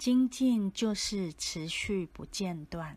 精进就是持续不间断。